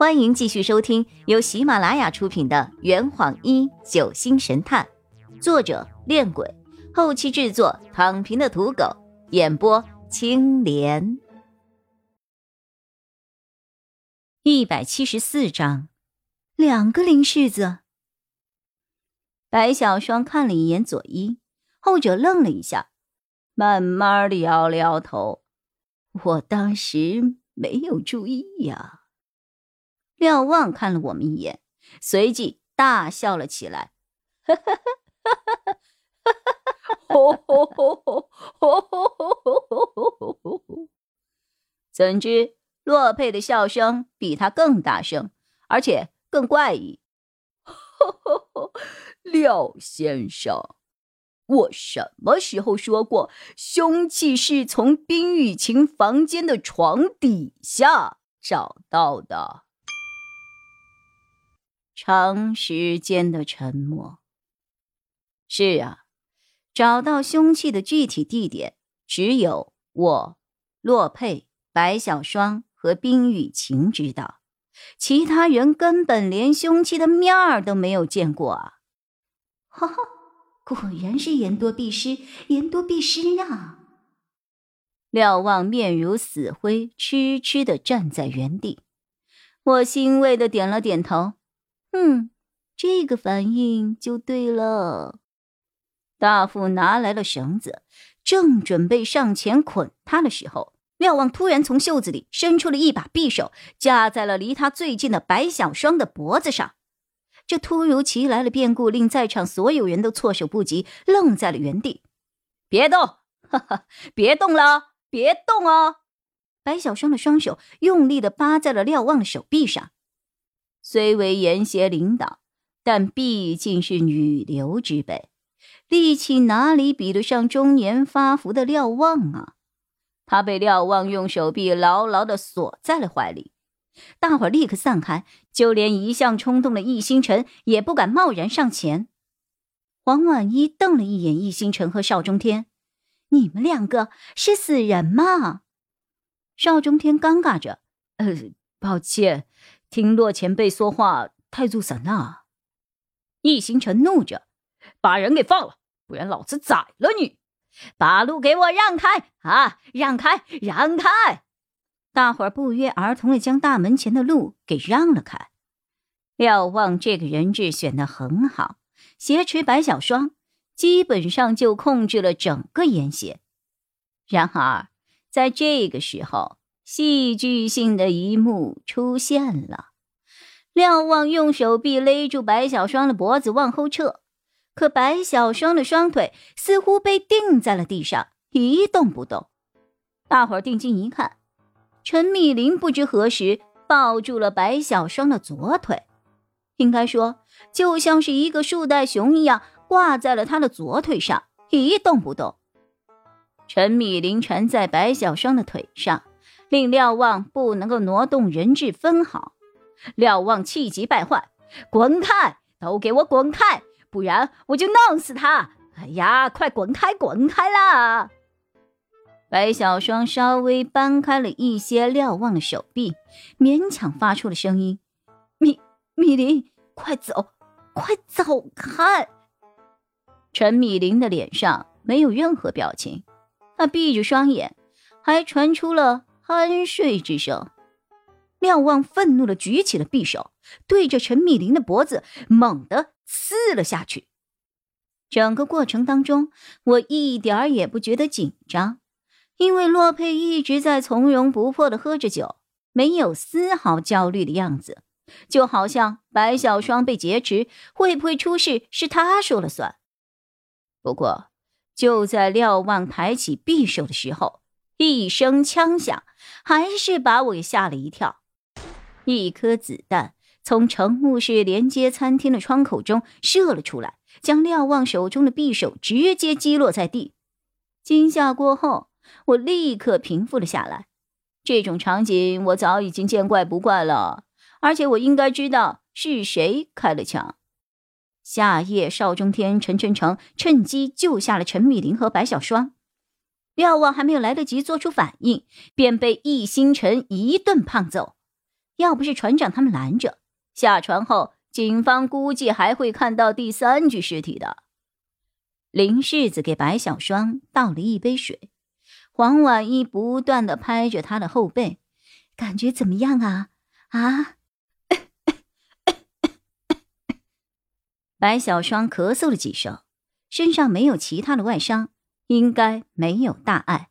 欢迎继续收听由喜马拉雅出品的《圆谎一九星神探》，作者：恋鬼，后期制作：躺平的土狗，演播：青莲。一百七十四章，两个林世子。白小双看了一眼左一，后者愣了一下，慢慢的摇了摇头：“我当时没有注意呀。”廖望看了我们一眼，随即大笑了起来，哈哈哈哈哈！怎知洛佩的笑声比他更大声，而且更怪异。廖先生，我什么时候说过凶器是从冰雨晴房间的床底下找到的？长时间的沉默。是啊，找到凶器的具体地点只有我、洛佩、白小霜和冰雨晴知道，其他人根本连凶器的面儿都没有见过啊！哈哈，果然是言多必失，言多必失啊！廖望面如死灰，痴痴的站在原地。我欣慰的点了点头。嗯，这个反应就对了。大富拿来了绳子，正准备上前捆他的时候，廖望突然从袖子里伸出了一把匕首，架在了离他最近的白小霜的脖子上。这突如其来的变故令在场所有人都措手不及，愣在了原地。别动，哈哈，别动了，别动哦！白小霜的双手用力的扒在了廖望的手臂上。虽为严邪领导，但毕竟是女流之辈，力气哪里比得上中年发福的廖望啊？他被廖望用手臂牢牢的锁在了怀里，大伙立刻散开，就连一向冲动的易星辰也不敢贸然上前。黄婉一瞪了一眼易星辰和邵中天：“你们两个是死人吗？”邵中天尴尬着：“呃，抱歉。”听洛前辈说话太入神了，易星辰怒着，把人给放了，不然老子宰了你！把路给我让开啊！让开，让开！大伙儿不约而同的将大门前的路给让了开。廖望这个人质选的很好，挟持白小霜，基本上就控制了整个烟邪。然而，在这个时候。戏剧性的一幕出现了，廖望用手臂勒住白小霜的脖子往后撤，可白小霜的双腿似乎被钉在了地上，一动不动。大伙儿定睛一看，陈米林不知何时抱住了白小霜的左腿，应该说就像是一个树袋熊一样挂在了他的左腿上，一动不动。陈米林缠在白小霜的腿上。令廖望不能够挪动人质分毫，廖望气急败坏：“滚开！都给我滚开！不然我就弄死他！哎呀，快滚开，滚开啦！”白小霜稍微搬开了一些廖望的手臂，勉强发出了声音：“米米林，快走，快走开！”陈米林的脸上没有任何表情，他闭着双眼，还传出了。酣睡之声，廖望愤怒的举起了匕首，对着陈米林的脖子猛地刺了下去。整个过程当中，我一点儿也不觉得紧张，因为洛佩一直在从容不迫的喝着酒，没有丝毫焦虑的样子，就好像白小霜被劫持，会不会出事是他说了算。不过，就在廖望抬起匕首的时候，一声枪响。还是把我给吓了一跳，一颗子弹从乘务室连接餐厅的窗口中射了出来，将廖望手中的匕首直接击落在地。惊吓过后，我立刻平复了下来。这种场景我早已经见怪不怪了，而且我应该知道是谁开了枪。夏夜，邵中天、陈晨成趁机救下了陈米林和白小双。廖望还没有来得及做出反应，便被易星辰一顿胖揍。要不是船长他们拦着，下船后警方估计还会看到第三具尸体的。林世子给白小双倒了一杯水，黄婉一不断的拍着他的后背，感觉怎么样啊？啊！白小双咳嗽了几声，身上没有其他的外伤，应该没有大碍。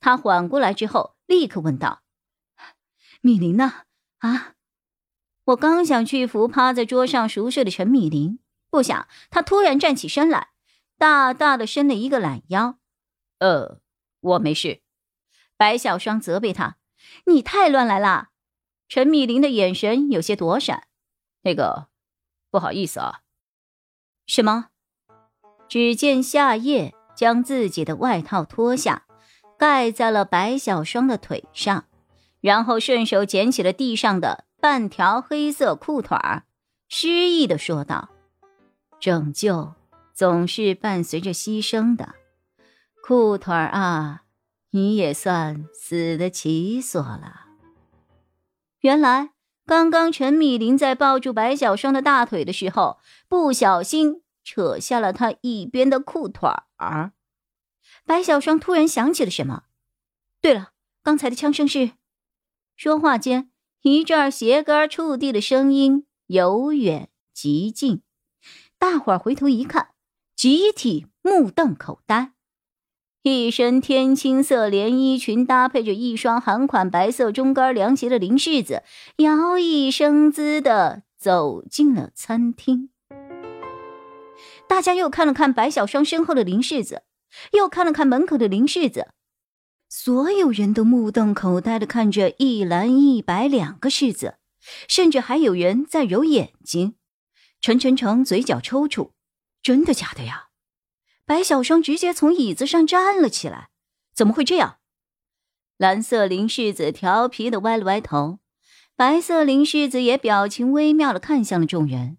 他缓过来之后，立刻问道：“米林呢？啊？”我刚想去扶趴在桌上熟睡的陈米林，不想他突然站起身来，大大的伸了一个懒腰。“呃，我没事。”白小双责备他：“你太乱来了。”陈米林的眼神有些躲闪。“那个，不好意思啊。”什么？只见夏夜将自己的外套脱下，盖在了白小双的腿上，然后顺手捡起了地上的半条黑色裤腿儿，诗意的说道：“拯救总是伴随着牺牲的，裤腿儿啊，你也算死得其所了。”原来。刚刚陈米林在抱住白小双的大腿的时候，不小心扯下了他一边的裤腿儿。白小双突然想起了什么，对了，刚才的枪声是……说话间，一阵鞋跟触地的声音由远及近，大伙儿回头一看，集体目瞪口呆。一身天青色连衣裙，搭配着一双韩款白色中跟凉鞋的林世子，摇曳生姿的走进了餐厅。大家又看了看白小双身后的林世子，又看了看门口的林世子，所有人都目瞪口呆的看着一蓝一白两个世子，甚至还有人在揉眼睛。陈晨成嘴角抽搐：“真的假的呀？”白小双直接从椅子上站了起来，怎么会这样？蓝色林世子调皮的歪了歪头，白色林世子也表情微妙的看向了众人。